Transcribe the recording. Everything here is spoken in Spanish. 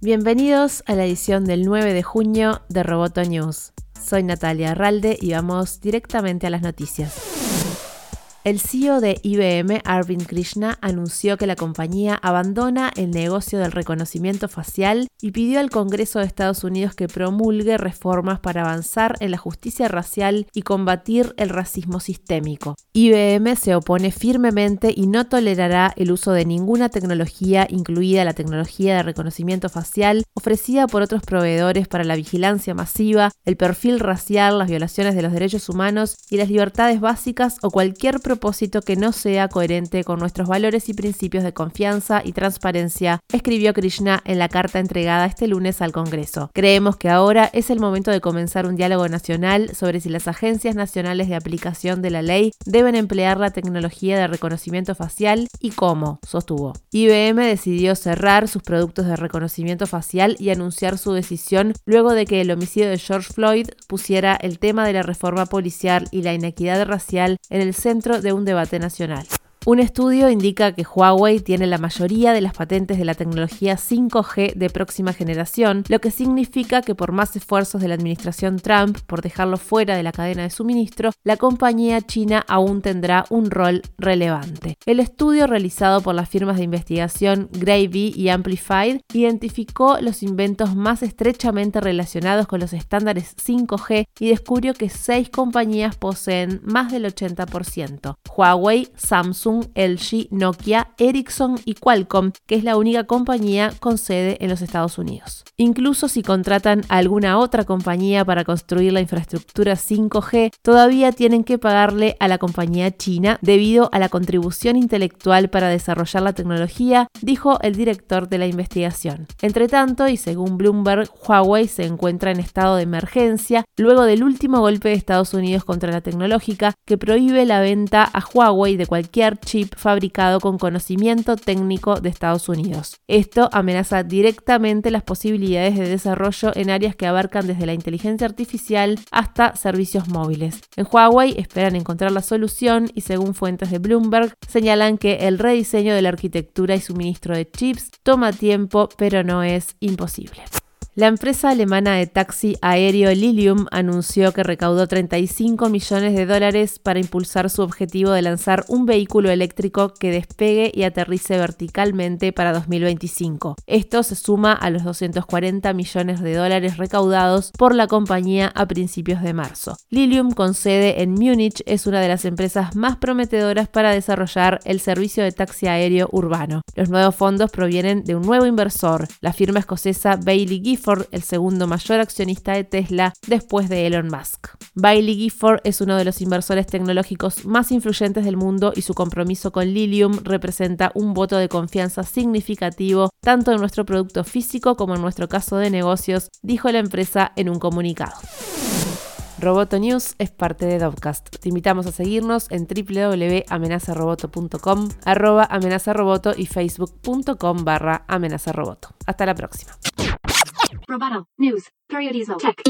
Bienvenidos a la edición del 9 de junio de Roboto News. Soy Natalia Arralde y vamos directamente a las noticias. El CEO de IBM, Arvind Krishna, anunció que la compañía abandona el negocio del reconocimiento facial y pidió al Congreso de Estados Unidos que promulgue reformas para avanzar en la justicia racial y combatir el racismo sistémico. IBM se opone firmemente y no tolerará el uso de ninguna tecnología, incluida la tecnología de reconocimiento facial, ofrecida por otros proveedores para la vigilancia masiva, el perfil racial, las violaciones de los derechos humanos y las libertades básicas o cualquier propósito que no sea coherente con nuestros valores y principios de confianza y transparencia, escribió Krishna en la carta entregada este lunes al Congreso. Creemos que ahora es el momento de comenzar un diálogo nacional sobre si las agencias nacionales de aplicación de la ley deben emplear la tecnología de reconocimiento facial y cómo, sostuvo. IBM decidió cerrar sus productos de reconocimiento facial y anunciar su decisión luego de que el homicidio de George Floyd pusiera el tema de la reforma policial y la inequidad racial en el centro de un debate nacional. Un estudio indica que Huawei tiene la mayoría de las patentes de la tecnología 5G de próxima generación, lo que significa que por más esfuerzos de la administración Trump por dejarlo fuera de la cadena de suministro, la compañía china aún tendrá un rol relevante. El estudio realizado por las firmas de investigación Gravy y Amplified identificó los inventos más estrechamente relacionados con los estándares 5G y descubrió que seis compañías poseen más del 80%. Huawei, Samsung, LG, Nokia, Ericsson y Qualcomm, que es la única compañía con sede en los Estados Unidos. Incluso si contratan a alguna otra compañía para construir la infraestructura 5G, todavía tienen que pagarle a la compañía china debido a la contribución intelectual para desarrollar la tecnología, dijo el director de la investigación. Entre tanto, y según Bloomberg, Huawei se encuentra en estado de emergencia luego del último golpe de Estados Unidos contra la tecnológica que prohíbe la venta a Huawei de cualquier chip fabricado con conocimiento técnico de Estados Unidos. Esto amenaza directamente las posibilidades de desarrollo en áreas que abarcan desde la inteligencia artificial hasta servicios móviles. En Huawei esperan encontrar la solución y según fuentes de Bloomberg señalan que el rediseño de la arquitectura y suministro de chips toma tiempo pero no es imposible. La empresa alemana de taxi aéreo Lilium anunció que recaudó 35 millones de dólares para impulsar su objetivo de lanzar un vehículo eléctrico que despegue y aterrice verticalmente para 2025. Esto se suma a los 240 millones de dólares recaudados por la compañía a principios de marzo. Lilium, con sede en Múnich, es una de las empresas más prometedoras para desarrollar el servicio de taxi aéreo urbano. Los nuevos fondos provienen de un nuevo inversor, la firma escocesa Bailey Gifford el segundo mayor accionista de Tesla después de Elon Musk. Bailey Gifford es uno de los inversores tecnológicos más influyentes del mundo y su compromiso con Lilium representa un voto de confianza significativo tanto en nuestro producto físico como en nuestro caso de negocios, dijo la empresa en un comunicado. Roboto News es parte de Dovcast. Te invitamos a seguirnos en www.amenazaroboto.com, arroba amenazaroboto y facebook.com barra amenazaroboto. Hasta la próxima. Roboto News. Periodismo Tech.